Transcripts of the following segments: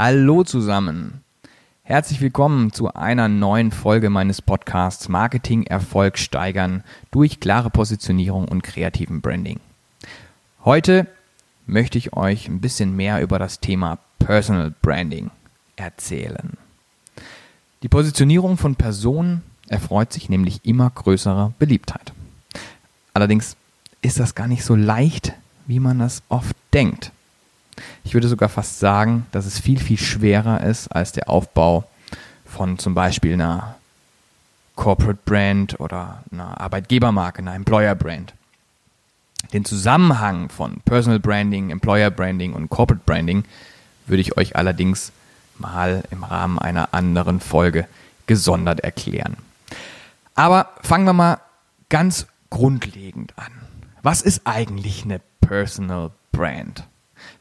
Hallo zusammen. Herzlich willkommen zu einer neuen Folge meines Podcasts Marketing Erfolg steigern durch klare Positionierung und kreativen Branding. Heute möchte ich euch ein bisschen mehr über das Thema Personal Branding erzählen. Die Positionierung von Personen erfreut sich nämlich immer größerer Beliebtheit. Allerdings ist das gar nicht so leicht, wie man das oft denkt. Ich würde sogar fast sagen, dass es viel, viel schwerer ist als der Aufbau von zum Beispiel einer Corporate Brand oder einer Arbeitgebermarke, einer Employer Brand. Den Zusammenhang von Personal Branding, Employer Branding und Corporate Branding würde ich euch allerdings mal im Rahmen einer anderen Folge gesondert erklären. Aber fangen wir mal ganz grundlegend an. Was ist eigentlich eine Personal Brand?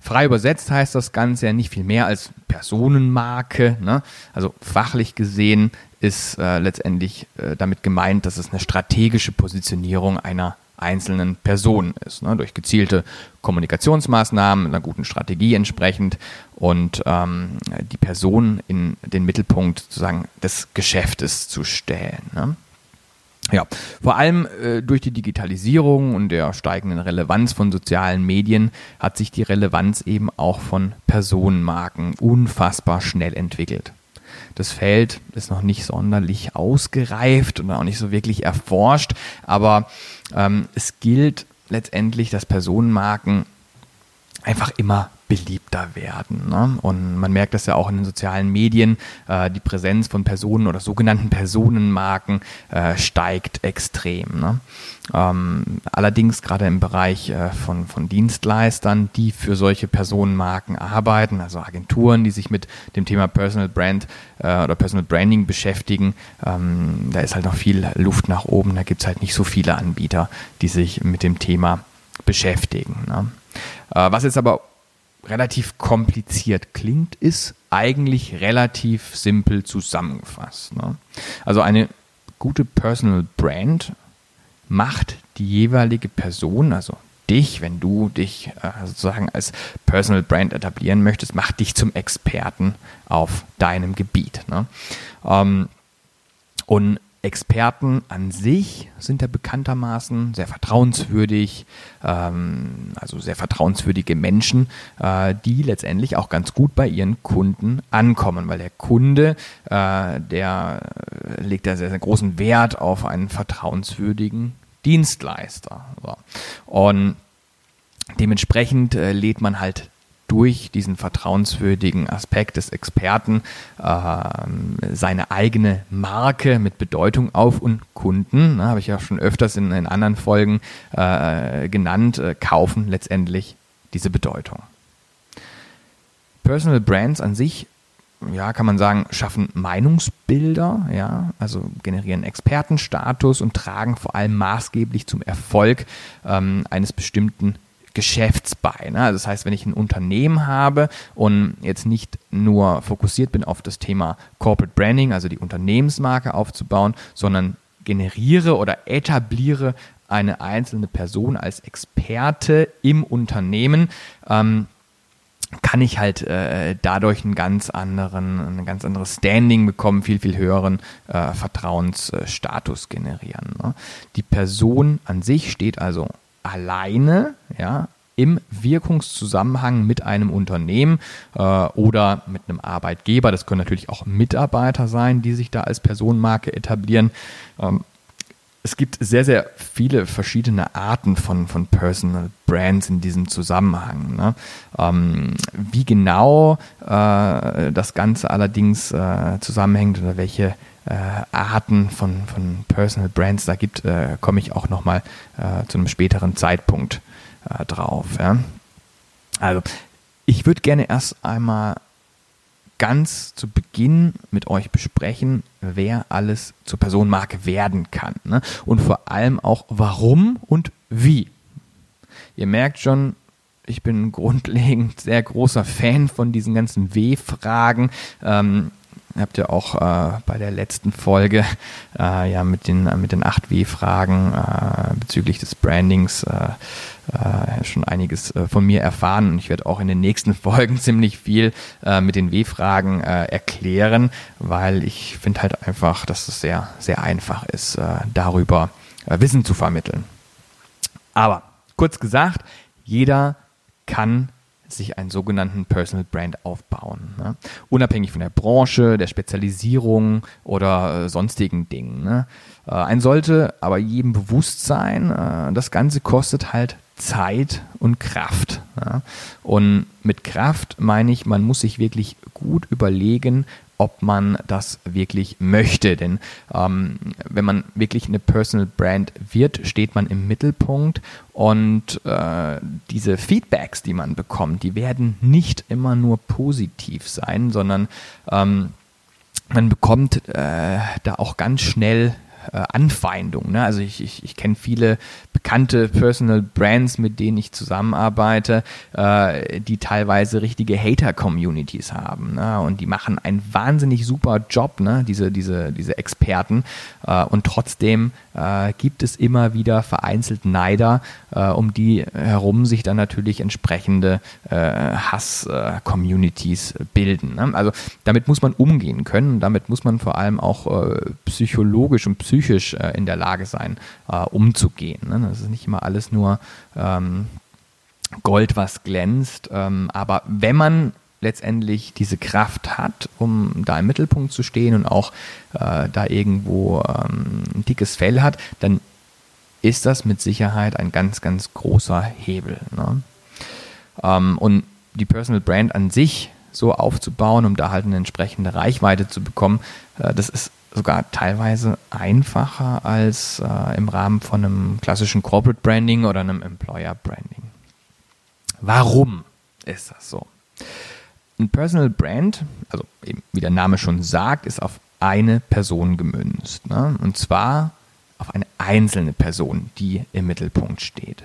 Frei übersetzt heißt das Ganze ja nicht viel mehr als Personenmarke. Ne? Also fachlich gesehen ist äh, letztendlich äh, damit gemeint, dass es eine strategische Positionierung einer einzelnen Person ist, ne? durch gezielte Kommunikationsmaßnahmen, einer guten Strategie entsprechend und ähm, die Person in den Mittelpunkt sozusagen des Geschäftes zu stellen. Ne? Ja, vor allem äh, durch die Digitalisierung und der steigenden Relevanz von sozialen Medien hat sich die Relevanz eben auch von Personenmarken unfassbar schnell entwickelt. Das Feld ist noch nicht sonderlich ausgereift und auch nicht so wirklich erforscht, aber ähm, es gilt letztendlich, dass Personenmarken einfach immer beliebter werden. Ne? Und man merkt das ja auch in den sozialen Medien. Äh, die Präsenz von Personen oder sogenannten Personenmarken äh, steigt extrem. Ne? Ähm, allerdings gerade im Bereich äh, von, von Dienstleistern, die für solche Personenmarken arbeiten, also Agenturen, die sich mit dem Thema Personal Brand äh, oder Personal Branding beschäftigen, ähm, da ist halt noch viel Luft nach oben. Da gibt es halt nicht so viele Anbieter, die sich mit dem Thema beschäftigen. Ne? Äh, was jetzt aber relativ kompliziert klingt, ist eigentlich relativ simpel zusammengefasst. Ne? Also eine gute Personal Brand macht die jeweilige Person, also dich, wenn du dich äh, sozusagen als Personal Brand etablieren möchtest, macht dich zum Experten auf deinem Gebiet. Ne? Ähm, und Experten an sich sind ja bekanntermaßen sehr vertrauenswürdig, ähm, also sehr vertrauenswürdige Menschen, äh, die letztendlich auch ganz gut bei ihren Kunden ankommen, weil der Kunde, äh, der legt ja sehr, sehr großen Wert auf einen vertrauenswürdigen Dienstleister. So. Und dementsprechend äh, lädt man halt durch diesen vertrauenswürdigen Aspekt des Experten äh, seine eigene Marke mit Bedeutung auf und Kunden, ne, habe ich ja schon öfters in, in anderen Folgen äh, genannt, äh, kaufen letztendlich diese Bedeutung. Personal Brands an sich ja, kann man sagen, schaffen Meinungsbilder, ja, also generieren Expertenstatus und tragen vor allem maßgeblich zum Erfolg ähm, eines bestimmten Geschäfts bei. Ne? Also das heißt, wenn ich ein Unternehmen habe und jetzt nicht nur fokussiert bin auf das Thema Corporate Branding, also die Unternehmensmarke aufzubauen, sondern generiere oder etabliere eine einzelne Person als Experte im Unternehmen, ähm, kann ich halt äh, dadurch einen ganz anderen, ein ganz anderes Standing bekommen, viel, viel höheren äh, Vertrauensstatus generieren. Ne? Die Person an sich steht also alleine, ja, im Wirkungszusammenhang mit einem Unternehmen äh, oder mit einem Arbeitgeber. Das können natürlich auch Mitarbeiter sein, die sich da als Personenmarke etablieren. Ähm, es gibt sehr, sehr viele verschiedene Arten von, von Personal Brands in diesem Zusammenhang. Ne? Ähm, wie genau äh, das Ganze allerdings äh, zusammenhängt oder welche äh, Arten von, von Personal Brands da gibt, äh, komme ich auch nochmal äh, zu einem späteren Zeitpunkt äh, drauf. Ja? Also, ich würde gerne erst einmal ganz zu Beginn mit euch besprechen, wer alles zur Personenmarke werden kann. Ne? Und vor allem auch warum und wie. Ihr merkt schon, ich bin grundlegend sehr großer Fan von diesen ganzen W-Fragen. Ähm, habt ihr auch äh, bei der letzten Folge äh, ja mit den, mit den 8W-Fragen äh, bezüglich des Brandings äh, äh, schon einiges äh, von mir erfahren und ich werde auch in den nächsten Folgen ziemlich viel mit den W-Fragen erklären, weil ich finde halt einfach, dass es sehr, sehr einfach ist, darüber Wissen zu vermitteln. Aber kurz gesagt, jeder kann sich einen sogenannten Personal Brand aufbauen. Ne? Unabhängig von der Branche, der Spezialisierung oder äh, sonstigen Dingen. Ne? Äh, ein sollte aber jedem bewusst sein, äh, das Ganze kostet halt Zeit und Kraft. Ja? Und mit Kraft meine ich, man muss sich wirklich gut überlegen, ob man das wirklich möchte. Denn ähm, wenn man wirklich eine Personal Brand wird, steht man im Mittelpunkt und äh, diese Feedbacks, die man bekommt, die werden nicht immer nur positiv sein, sondern ähm, man bekommt äh, da auch ganz schnell äh, Anfeindung. Ne? Also ich, ich, ich kenne viele bekannte Personal Brands, mit denen ich zusammenarbeite, äh, die teilweise richtige Hater-Communities haben. Ne? Und die machen einen wahnsinnig super Job, ne? diese, diese, diese Experten. Äh, und trotzdem äh, gibt es immer wieder vereinzelt Neider, äh, um die herum sich dann natürlich entsprechende äh, Hass-Communities bilden. Ne? Also damit muss man umgehen können. Damit muss man vor allem auch psychologisch und psychisch in der Lage sein, umzugehen. Das ist nicht immer alles nur ähm, Gold, was glänzt. Ähm, aber wenn man letztendlich diese Kraft hat, um da im Mittelpunkt zu stehen und auch äh, da irgendwo ähm, ein dickes Fell hat, dann ist das mit Sicherheit ein ganz, ganz großer Hebel. Ne? Ähm, und die Personal Brand an sich so aufzubauen, um da halt eine entsprechende Reichweite zu bekommen, äh, das ist sogar teilweise einfacher als äh, im Rahmen von einem klassischen Corporate Branding oder einem Employer Branding. Warum ist das so? Ein Personal Brand, also eben wie der Name schon sagt, ist auf eine Person gemünzt. Ne? Und zwar auf eine einzelne Person, die im Mittelpunkt steht.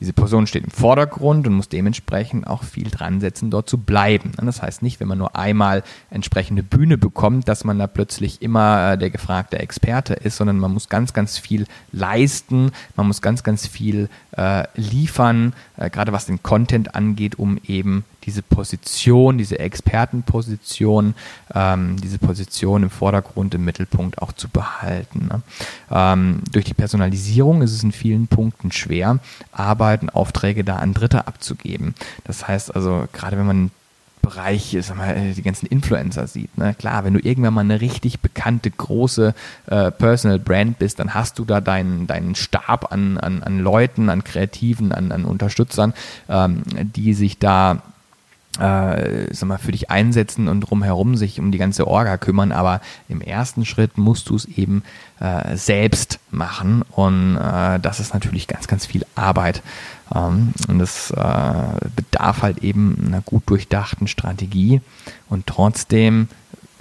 Diese Person steht im Vordergrund und muss dementsprechend auch viel dran setzen, dort zu bleiben. Das heißt nicht, wenn man nur einmal entsprechende Bühne bekommt, dass man da plötzlich immer äh, der gefragte Experte ist, sondern man muss ganz, ganz viel leisten, man muss ganz, ganz viel äh, liefern, äh, gerade was den Content angeht, um eben diese Position, diese Expertenposition, ähm, diese Position im Vordergrund, im Mittelpunkt auch zu behalten. Ne? Ähm, durch die Personalisierung ist es in vielen Punkten schwer, Arbeiten, Aufträge da an Dritte abzugeben. Das heißt also, gerade wenn man Bereich, sag mal, die ganzen Influencer sieht. Ne? Klar, wenn du irgendwann mal eine richtig bekannte, große äh, Personal Brand bist, dann hast du da deinen, deinen Stab an, an, an Leuten, an Kreativen, an, an Unterstützern, ähm, die sich da äh, sag mal, für dich einsetzen und drumherum sich um die ganze Orga kümmern, aber im ersten Schritt musst du es eben äh, selbst machen und äh, das ist natürlich ganz, ganz viel Arbeit. Ähm, und das äh, bedarf halt eben einer gut durchdachten Strategie und trotzdem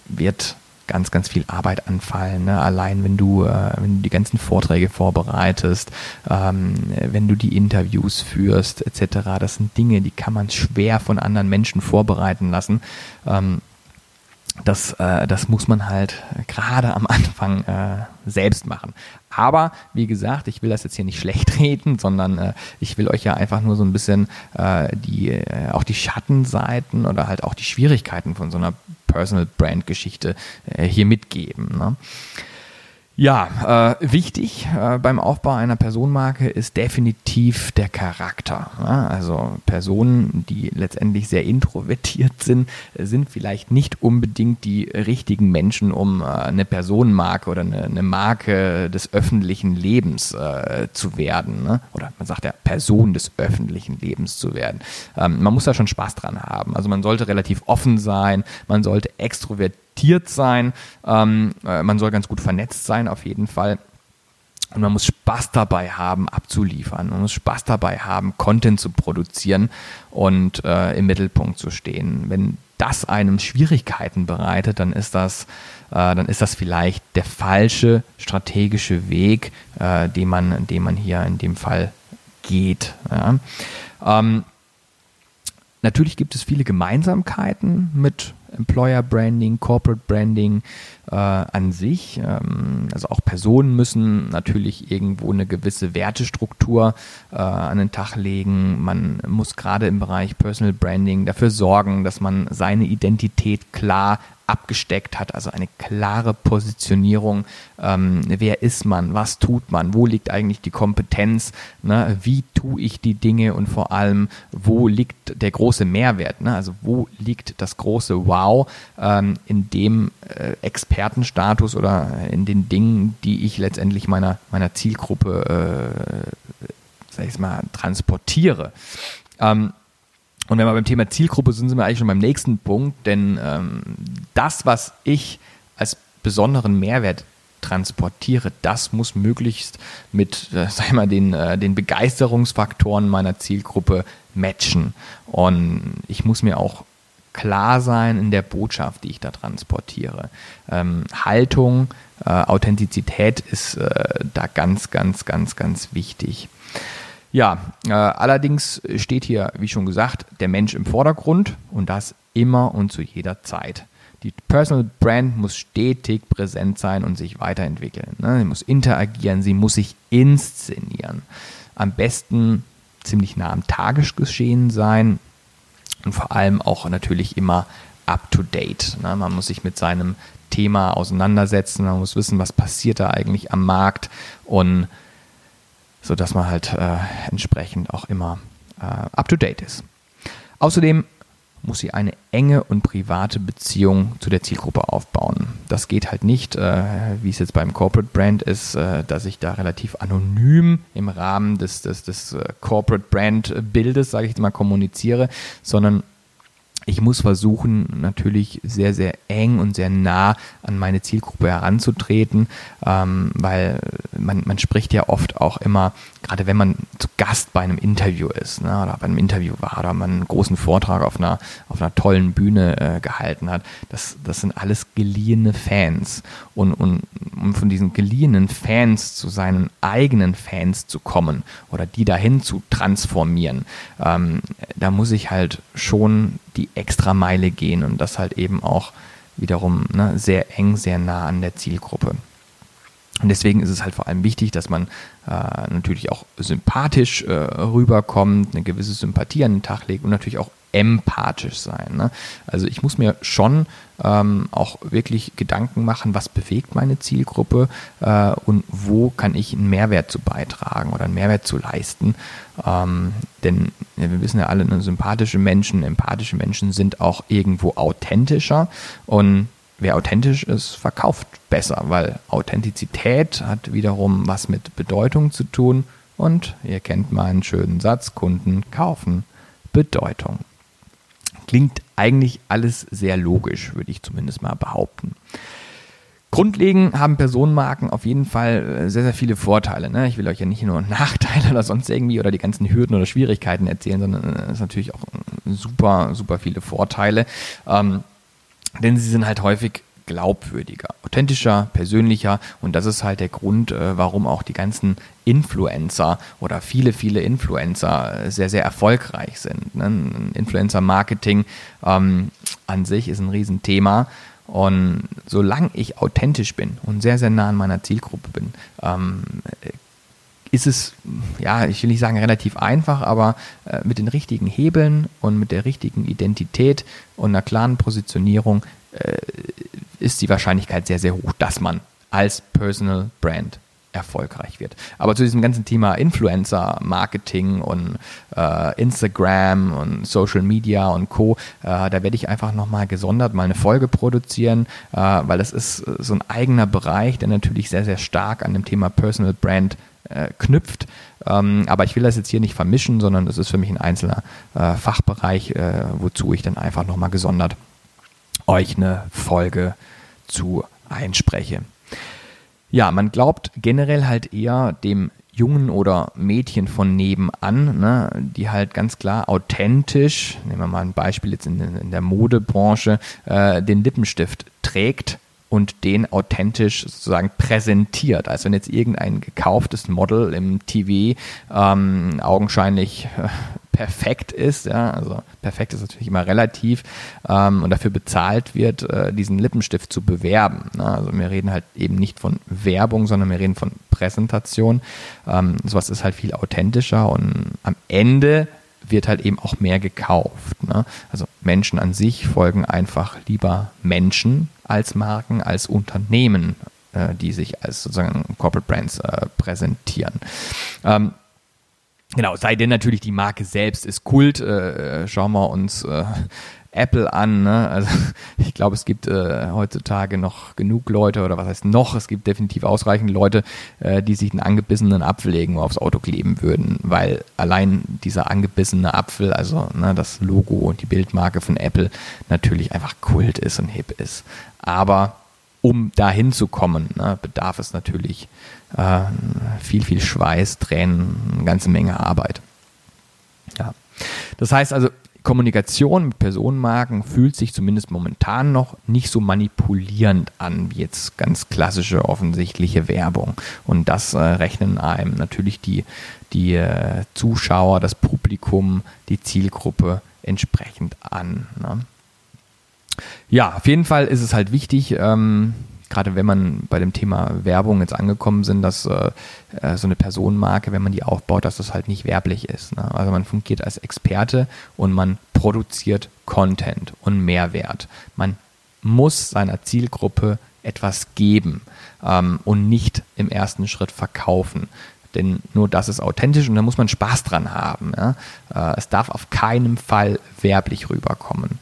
wird ganz, ganz viel Arbeit anfallen. Ne? Allein wenn du, äh, wenn du die ganzen Vorträge vorbereitest, ähm, wenn du die Interviews führst, etc. Das sind Dinge, die kann man schwer von anderen Menschen vorbereiten lassen. Ähm, das, äh, das muss man halt gerade am Anfang äh, selbst machen. Aber wie gesagt, ich will das jetzt hier nicht schlecht reden, sondern äh, ich will euch ja einfach nur so ein bisschen äh, die, äh, auch die Schattenseiten oder halt auch die Schwierigkeiten von so einer Personal Brand Geschichte äh, hier mitgeben. Ne? Ja, äh, wichtig äh, beim Aufbau einer Personenmarke ist definitiv der Charakter. Ja? Also Personen, die letztendlich sehr introvertiert sind, sind vielleicht nicht unbedingt die richtigen Menschen, um äh, eine Personenmarke oder eine, eine, Marke des öffentlichen Lebens äh, zu werden. Ne? Oder man sagt ja Person des öffentlichen Lebens zu werden. Ähm, man muss da schon Spaß dran haben. Also man sollte relativ offen sein, man sollte extrovertiert connectiert sein. Ähm, äh, man soll ganz gut vernetzt sein, auf jeden Fall. Und man muss Spaß dabei haben, abzuliefern. Man muss Spaß dabei haben, Content zu produzieren und äh, im Mittelpunkt zu stehen. Wenn das einem Schwierigkeiten bereitet, dann ist das, äh, dann ist das vielleicht der falsche strategische Weg, äh, den, man, den man hier in dem Fall geht. Ja. Ähm, natürlich gibt es viele Gemeinsamkeiten mit Employer Branding, Corporate Branding äh, an sich. Ähm, also auch Personen müssen natürlich irgendwo eine gewisse Wertestruktur äh, an den Tag legen. Man muss gerade im Bereich Personal Branding dafür sorgen, dass man seine Identität klar abgesteckt hat, also eine klare Positionierung. Ähm, wer ist man? Was tut man? Wo liegt eigentlich die Kompetenz? Ne? Wie tue ich die Dinge? Und vor allem, wo liegt der große Mehrwert? Ne? Also wo liegt das große Wow ähm, in dem äh, Expertenstatus oder in den Dingen, die ich letztendlich meiner, meiner Zielgruppe, äh, sag ich mal, transportiere? Ähm, und wenn wir beim Thema Zielgruppe sind, sind wir eigentlich schon beim nächsten Punkt, denn ähm, das, was ich als besonderen Mehrwert transportiere, das muss möglichst mit, äh, sag mal, den, äh, den Begeisterungsfaktoren meiner Zielgruppe matchen. Und ich muss mir auch klar sein in der Botschaft, die ich da transportiere. Ähm, Haltung, äh, Authentizität ist äh, da ganz, ganz, ganz, ganz wichtig. Ja, äh, allerdings steht hier, wie schon gesagt, der Mensch im Vordergrund und das immer und zu jeder Zeit. Die Personal Brand muss stetig präsent sein und sich weiterentwickeln. Ne? Sie muss interagieren, sie muss sich inszenieren. Am besten ziemlich nah am Tagesgeschehen sein und vor allem auch natürlich immer up to date. Ne? Man muss sich mit seinem Thema auseinandersetzen, man muss wissen, was passiert da eigentlich am Markt und so dass man halt äh, entsprechend auch immer äh, up to date ist. Außerdem muss sie eine enge und private Beziehung zu der Zielgruppe aufbauen. Das geht halt nicht, äh, wie es jetzt beim Corporate Brand ist, äh, dass ich da relativ anonym im Rahmen des, des, des äh, Corporate Brand Bildes, sage ich jetzt mal, kommuniziere, sondern ich muss versuchen, natürlich sehr, sehr eng und sehr nah an meine Zielgruppe heranzutreten, ähm, weil man, man spricht ja oft auch immer, gerade wenn man zu Gast bei einem Interview ist ne, oder bei einem Interview war oder man einen großen Vortrag auf einer, auf einer tollen Bühne äh, gehalten hat, das, das sind alles geliehene Fans. Und, und um von diesen geliehenen Fans zu seinen eigenen Fans zu kommen oder die dahin zu transformieren, ähm, da muss ich halt schon die extra Meile gehen und das halt eben auch wiederum ne, sehr eng, sehr nah an der Zielgruppe. Und deswegen ist es halt vor allem wichtig, dass man äh, natürlich auch sympathisch äh, rüberkommt, eine gewisse Sympathie an den Tag legt und natürlich auch empathisch sein. Ne? Also ich muss mir schon ähm, auch wirklich Gedanken machen, was bewegt meine Zielgruppe äh, und wo kann ich einen Mehrwert zu beitragen oder einen Mehrwert zu leisten. Ähm, denn ja, wir wissen ja alle, ne, sympathische Menschen, empathische Menschen sind auch irgendwo authentischer und wer authentisch ist, verkauft besser, weil Authentizität hat wiederum was mit Bedeutung zu tun und ihr kennt meinen schönen Satz, Kunden kaufen Bedeutung. Klingt eigentlich alles sehr logisch, würde ich zumindest mal behaupten. Grundlegend haben Personenmarken auf jeden Fall äh, sehr, sehr viele Vorteile. Ne? Ich will euch ja nicht nur Nachteile oder sonst irgendwie oder die ganzen Hürden oder Schwierigkeiten erzählen, sondern es ist natürlich auch super, super viele Vorteile. Ähm, denn sie sind halt häufig glaubwürdiger, authentischer, persönlicher und das ist halt der Grund, äh, warum auch die ganzen Influencer oder viele, viele Influencer äh, sehr, sehr erfolgreich sind. Ne? Influencer-Marketing ähm, an sich ist ein Riesenthema. Und solange ich authentisch bin und sehr, sehr nah an meiner Zielgruppe bin, ähm, ist es, ja, ich will nicht sagen relativ einfach, aber äh, mit den richtigen Hebeln und mit der richtigen Identität und einer klaren Positionierung äh, ist die Wahrscheinlichkeit sehr, sehr hoch, dass man als Personal Brand erfolgreich wird. Aber zu diesem ganzen Thema Influencer, Marketing und äh, Instagram und Social Media und Co., äh, da werde ich einfach nochmal gesondert mal eine Folge produzieren, äh, weil das ist äh, so ein eigener Bereich, der natürlich sehr, sehr stark an dem Thema Personal Brand äh, knüpft. Ähm, aber ich will das jetzt hier nicht vermischen, sondern das ist für mich ein einzelner äh, Fachbereich, wozu ich dann einfach nochmal gesondert euch eine Folge zu einspreche. Ja, man glaubt generell halt eher dem Jungen oder Mädchen von nebenan, ne, die halt ganz klar authentisch, nehmen wir mal ein Beispiel jetzt in, in der Modebranche, äh, den Lippenstift trägt und den authentisch sozusagen präsentiert. Also wenn jetzt irgendein gekauftes Model im TV ähm, augenscheinlich äh, perfekt ist. Ja? Also perfekt ist natürlich immer relativ ähm, und dafür bezahlt wird, äh, diesen Lippenstift zu bewerben. Ne? Also wir reden halt eben nicht von Werbung, sondern wir reden von Präsentation. Ähm, sowas ist halt viel authentischer und am Ende wird halt eben auch mehr gekauft. Ne? Also Menschen an sich folgen einfach lieber Menschen als Marken, als Unternehmen, äh, die sich als sozusagen Corporate Brands äh, präsentieren. Ähm, Genau, sei denn natürlich die Marke selbst ist Kult. Äh, schauen wir uns äh, Apple an. Ne? Also ich glaube, es gibt äh, heutzutage noch genug Leute, oder was heißt noch, es gibt definitiv ausreichend Leute, äh, die sich einen angebissenen Apfel irgendwo aufs Auto kleben würden, weil allein dieser angebissene Apfel, also ne, das Logo und die Bildmarke von Apple natürlich einfach Kult ist und hip ist. Aber um dahin zu kommen, ne, bedarf es natürlich äh, viel, viel Schweiß, Tränen, eine ganze Menge Arbeit. Ja. Das heißt also, Kommunikation mit Personenmarken fühlt sich zumindest momentan noch nicht so manipulierend an wie jetzt ganz klassische offensichtliche Werbung. Und das äh, rechnen einem natürlich die, die äh, Zuschauer, das Publikum, die Zielgruppe entsprechend an. Ne? Ja, auf jeden Fall ist es halt wichtig, ähm, gerade wenn man bei dem Thema Werbung jetzt angekommen sind, dass äh, äh, so eine Personenmarke, wenn man die aufbaut, dass das halt nicht werblich ist. Ne? Also man fungiert als Experte und man produziert Content und Mehrwert. Man muss seiner Zielgruppe etwas geben ähm, und nicht im ersten Schritt verkaufen. Denn nur das ist authentisch und da muss man Spaß dran haben. Ja? Äh, es darf auf keinen Fall werblich rüberkommen.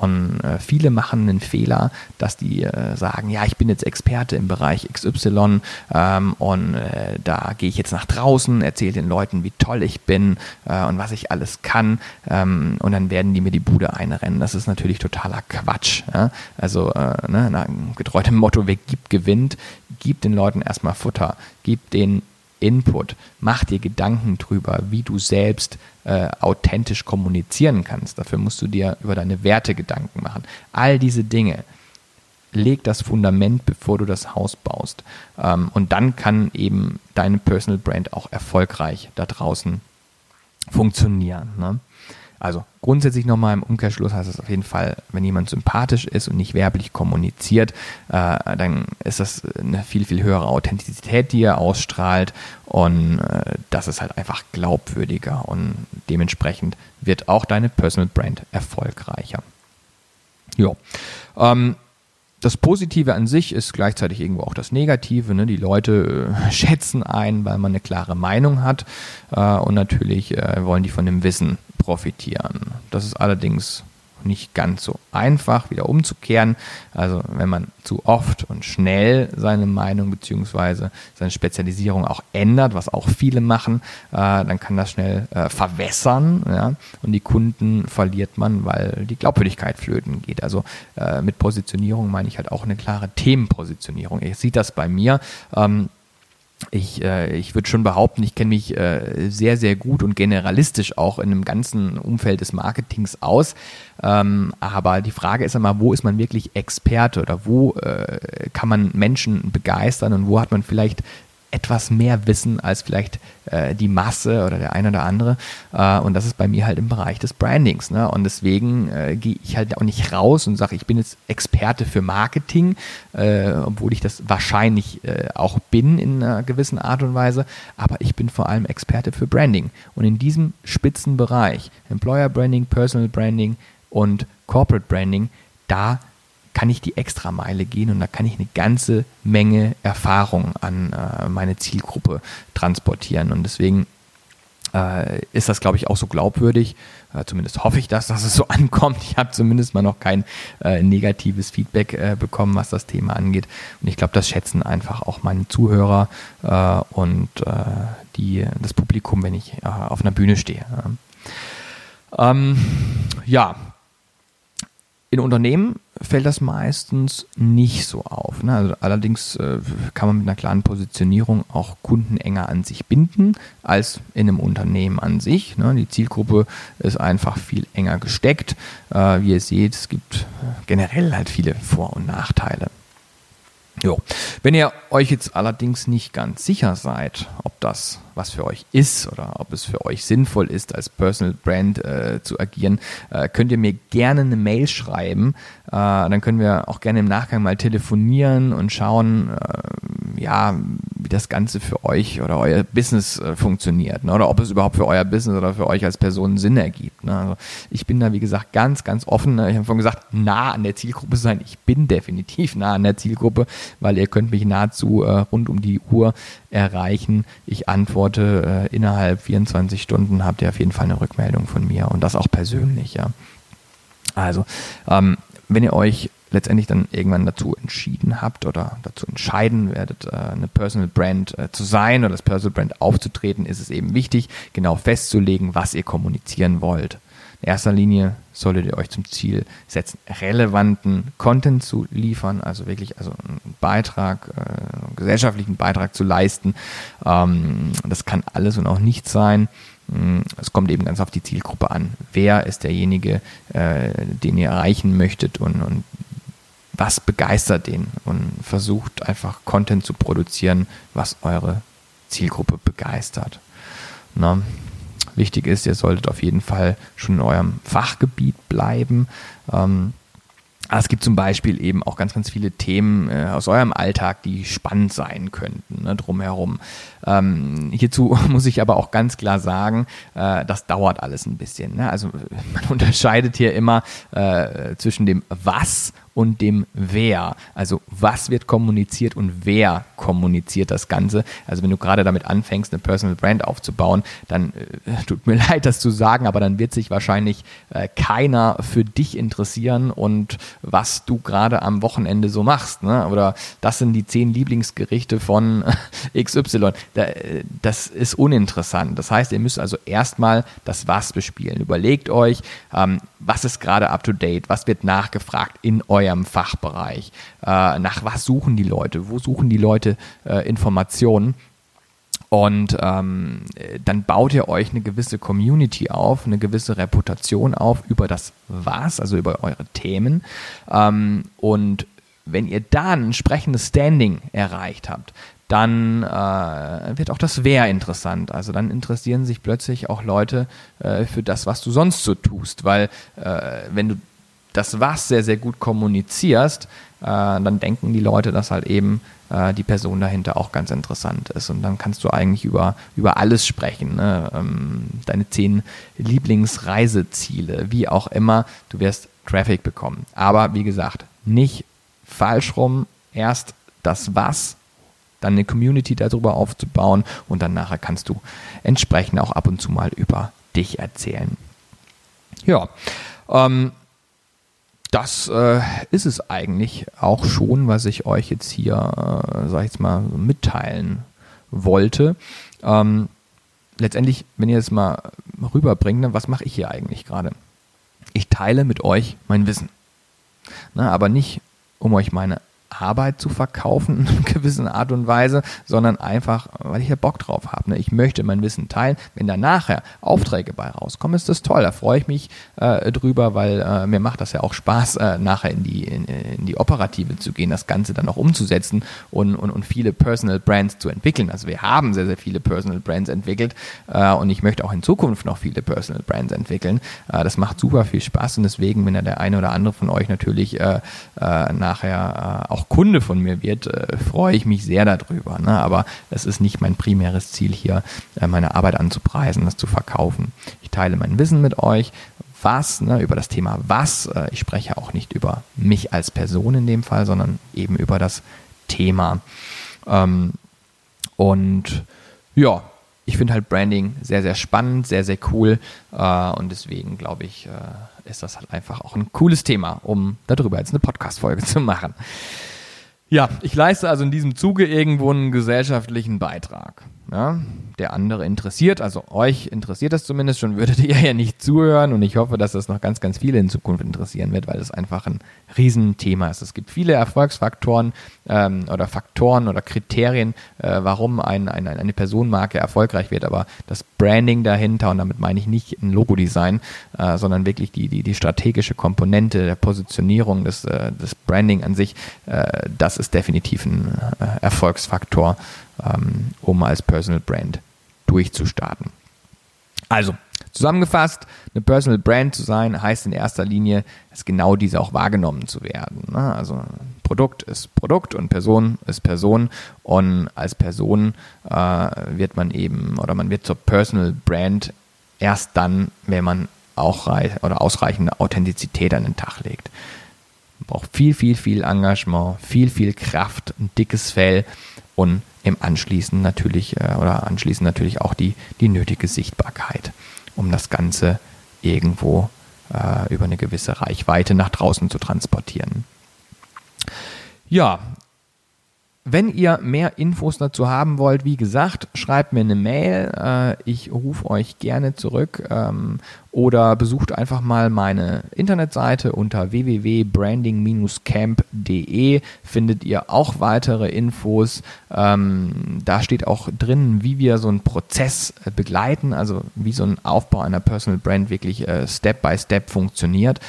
Und äh, viele machen einen Fehler, dass die äh, sagen, ja, ich bin jetzt Experte im Bereich XY ähm, und äh, da gehe ich jetzt nach draußen, erzähle den Leuten, wie toll ich bin äh, und was ich alles kann ähm, und dann werden die mir die Bude einrennen. Das ist natürlich totaler Quatsch. Ja? Also äh, ne, nach getreu dem Motto, wer gibt, gewinnt, gib den Leuten erstmal Futter, gib denen Input. Mach dir Gedanken drüber, wie du selbst äh, authentisch kommunizieren kannst. Dafür musst du dir über deine Werte Gedanken machen. All diese Dinge. Leg das Fundament, bevor du das Haus baust. Ähm, und dann kann eben deine Personal Brand auch erfolgreich da draußen funktionieren. Ne? Also grundsätzlich nochmal im Umkehrschluss heißt es auf jeden Fall, wenn jemand sympathisch ist und nicht werblich kommuniziert, äh, dann ist das eine viel, viel höhere Authentizität, die er ausstrahlt und äh, das ist halt einfach glaubwürdiger und dementsprechend wird auch deine Personal Brand erfolgreicher. Ja. Ähm, das Positive an sich ist gleichzeitig irgendwo auch das Negative. Ne? Die Leute äh, schätzen ein, weil man eine klare Meinung hat äh, und natürlich äh, wollen die von dem Wissen profitieren. Das ist allerdings nicht ganz so einfach wieder umzukehren. Also wenn man zu oft und schnell seine Meinung bzw. seine Spezialisierung auch ändert, was auch viele machen, äh, dann kann das schnell äh, verwässern ja? und die Kunden verliert man, weil die Glaubwürdigkeit flöten geht. Also äh, mit Positionierung meine ich halt auch eine klare Themenpositionierung. Ihr seht das bei mir. Ähm, ich, äh, ich würde schon behaupten, ich kenne mich äh, sehr, sehr gut und generalistisch auch in dem ganzen Umfeld des Marketings aus. Ähm, aber die Frage ist immer, wo ist man wirklich Experte oder wo äh, kann man Menschen begeistern und wo hat man vielleicht etwas mehr Wissen als vielleicht äh, die Masse oder der eine oder andere. Äh, und das ist bei mir halt im Bereich des Brandings. Ne? Und deswegen äh, gehe ich halt auch nicht raus und sage, ich bin jetzt Experte für Marketing, äh, obwohl ich das wahrscheinlich äh, auch bin in einer gewissen Art und Weise. Aber ich bin vor allem Experte für Branding. Und in diesem Spitzenbereich, Employer Branding, Personal Branding und Corporate Branding, da kann ich die Extrameile gehen und da kann ich eine ganze Menge Erfahrung an äh, meine Zielgruppe transportieren. Und deswegen äh, ist das, glaube ich, auch so glaubwürdig. Äh, zumindest hoffe ich das, dass es so ankommt. Ich habe zumindest mal noch kein äh, negatives Feedback äh, bekommen, was das Thema angeht. Und ich glaube, das schätzen einfach auch meine Zuhörer äh, und die, das Publikum, wenn ich auf einer Bühne stehe. Ähm, ja, in Unternehmen fällt das meistens nicht so auf. Ne? Also allerdings äh, kann man mit einer klaren Positionierung auch Kunden enger an sich binden als in einem Unternehmen an sich. Ne? Die Zielgruppe ist einfach viel enger gesteckt. Äh, wie ihr seht, es gibt generell halt viele Vor- und Nachteile. Jo. Wenn ihr euch jetzt allerdings nicht ganz sicher seid, ob das was für euch ist oder ob es für euch sinnvoll ist, als Personal Brand äh, zu agieren, äh, könnt ihr mir gerne eine Mail schreiben. Äh, dann können wir auch gerne im Nachgang mal telefonieren und schauen, äh, ja, das Ganze für euch oder euer Business äh, funktioniert. Ne? Oder ob es überhaupt für euer Business oder für euch als Person Sinn ergibt. Ne? Also ich bin da, wie gesagt, ganz, ganz offen. Ne? Ich habe vorhin gesagt, nah an der Zielgruppe sein. Ich bin definitiv nah an der Zielgruppe, weil ihr könnt mich nahezu äh, rund um die Uhr erreichen. Ich antworte äh, innerhalb 24 Stunden, habt ihr auf jeden Fall eine Rückmeldung von mir und das auch persönlich, ja. Also, ähm, wenn ihr euch letztendlich dann irgendwann dazu entschieden habt oder dazu entscheiden werdet, äh, eine Personal Brand äh, zu sein oder das Personal Brand aufzutreten, ist es eben wichtig, genau festzulegen, was ihr kommunizieren wollt. In erster Linie solltet ihr euch zum Ziel setzen, relevanten Content zu liefern, also wirklich also einen Beitrag, äh, einen gesellschaftlichen Beitrag zu leisten. Ähm, das kann alles und auch nichts sein. Mm, es kommt eben ganz auf die Zielgruppe an. Wer ist derjenige, den ihr erreichen möchtet und, und was begeistert den und versucht einfach Content zu produzieren, was eure Zielgruppe begeistert. Na, wichtig ist, ihr solltet auf jeden Fall schon in eurem Fachgebiet bleiben. Ähm, es gibt zum Beispiel eben auch ganz, ganz viele Themen äh, aus eurem Alltag, die spannend sein könnten, ne, drumherum. Ähm, hierzu muss ich aber auch ganz klar sagen, äh, das dauert alles ein bisschen. Ne? Also man unterscheidet hier immer äh, zwischen dem Was und dem Wer. Also was wird kommuniziert und wer kommuniziert das Ganze. Also wenn du gerade damit anfängst, eine Personal Brand aufzubauen, dann äh, tut mir leid, das zu sagen, aber dann wird sich wahrscheinlich äh, keiner für dich interessieren und was du gerade am Wochenende so machst. Ne? Oder das sind die zehn Lieblingsgerichte von XY. Da, äh, das ist uninteressant. Das heißt, ihr müsst also erstmal das Was bespielen. Überlegt euch, ähm, was ist gerade up to date, was wird nachgefragt in eurem eurem Fachbereich? Äh, nach was suchen die Leute? Wo suchen die Leute äh, Informationen? Und ähm, dann baut ihr euch eine gewisse Community auf, eine gewisse Reputation auf über das Was, also über eure Themen. Ähm, und wenn ihr dann entsprechendes Standing erreicht habt, dann äh, wird auch das Wer interessant. Also dann interessieren sich plötzlich auch Leute äh, für das, was du sonst so tust. Weil äh, wenn du das Was sehr, sehr gut kommunizierst, äh, dann denken die Leute, dass halt eben äh, die Person dahinter auch ganz interessant ist. Und dann kannst du eigentlich über, über alles sprechen. Ne? Ähm, deine zehn Lieblingsreiseziele, wie auch immer, du wirst Traffic bekommen. Aber wie gesagt, nicht falsch rum, erst das Was, dann eine Community darüber aufzubauen und dann nachher kannst du entsprechend auch ab und zu mal über dich erzählen. Ja, ähm, das äh, ist es eigentlich auch schon, was ich euch jetzt hier, äh, sag ich jetzt mal, mitteilen wollte. Ähm, letztendlich, wenn ihr es mal rüberbringt, dann was mache ich hier eigentlich gerade? Ich teile mit euch mein Wissen. Na, aber nicht, um euch meine Arbeit zu verkaufen in einer gewissen Art und Weise, sondern einfach, weil ich ja Bock drauf habe. Ne? Ich möchte mein Wissen teilen. Wenn da nachher Aufträge bei rauskommen, ist das toll. Da freue ich mich äh, drüber, weil äh, mir macht das ja auch Spaß, äh, nachher in die, in, in, die Operative zu gehen, das Ganze dann auch umzusetzen und, und, und viele Personal Brands zu entwickeln. Also wir haben sehr, sehr viele Personal Brands entwickelt äh, und ich möchte auch in Zukunft noch viele Personal Brands entwickeln. Äh, das macht super viel Spaß und deswegen, wenn ja der eine oder andere von euch natürlich äh, nachher auch Kunde von mir wird, äh, freue ich mich sehr darüber. Ne? Aber es ist nicht mein primäres Ziel hier, äh, meine Arbeit anzupreisen, das zu verkaufen. Ich teile mein Wissen mit euch. Was, ne, über das Thema was. Äh, ich spreche auch nicht über mich als Person in dem Fall, sondern eben über das Thema. Ähm, und ja, ich finde halt Branding sehr, sehr spannend, sehr, sehr cool. Äh, und deswegen glaube ich, äh, ist das halt einfach auch ein cooles Thema, um darüber jetzt eine Podcast-Folge zu machen. Ja, ich leiste also in diesem Zuge irgendwo einen gesellschaftlichen Beitrag. Ja, der andere interessiert, also euch interessiert das zumindest schon, würdet ihr ja nicht zuhören. Und ich hoffe, dass das noch ganz, ganz viele in Zukunft interessieren wird, weil es einfach ein Riesenthema ist. Es gibt viele Erfolgsfaktoren ähm, oder Faktoren oder Kriterien, äh, warum ein, ein, eine Personenmarke erfolgreich wird, aber das Branding dahinter, und damit meine ich nicht ein Logodesign, äh, sondern wirklich die, die, die strategische Komponente der Positionierung des, äh, des Branding an sich, äh, das ist definitiv ein äh, Erfolgsfaktor, ähm, um als Personal Brand durchzustarten. Also, zusammengefasst, eine Personal Brand zu sein, heißt in erster Linie, dass genau diese auch wahrgenommen zu werden. Ne? Also Produkt ist Produkt und Person ist Person und als Person äh, wird man eben oder man wird zur Personal Brand erst dann, wenn man auch oder ausreichende Authentizität an den Tag legt. Braucht viel, viel, viel Engagement, viel, viel Kraft, ein dickes Fell und im Anschließend natürlich äh, oder anschließend natürlich auch die, die nötige Sichtbarkeit, um das Ganze irgendwo äh, über eine gewisse Reichweite nach draußen zu transportieren. Ja, wenn ihr mehr Infos dazu haben wollt, wie gesagt, schreibt mir eine Mail. Äh, ich rufe euch gerne zurück ähm, oder besucht einfach mal meine Internetseite unter www.branding-camp.de. Findet ihr auch weitere Infos. Ähm, da steht auch drin, wie wir so einen Prozess äh, begleiten, also wie so ein Aufbau einer Personal Brand wirklich äh, Step by Step funktioniert.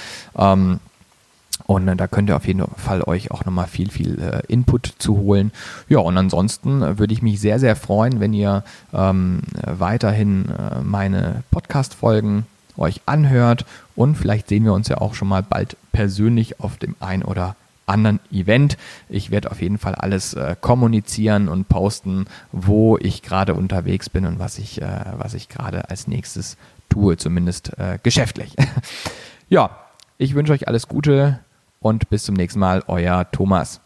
Und äh, da könnt ihr auf jeden Fall euch auch nochmal viel, viel äh, Input zu holen. Ja, und ansonsten würde ich mich sehr, sehr freuen, wenn ihr ähm, weiterhin äh, meine Podcast-Folgen euch anhört. Und vielleicht sehen wir uns ja auch schon mal bald persönlich auf dem ein oder anderen Event. Ich werde auf jeden Fall alles äh, kommunizieren und posten, wo ich gerade unterwegs bin und was ich, was ich gerade als nächstes tue, zumindest geschäftlich. ja, ich wünsche euch alles Gute und bis zum nächsten Mal, euer Thomas.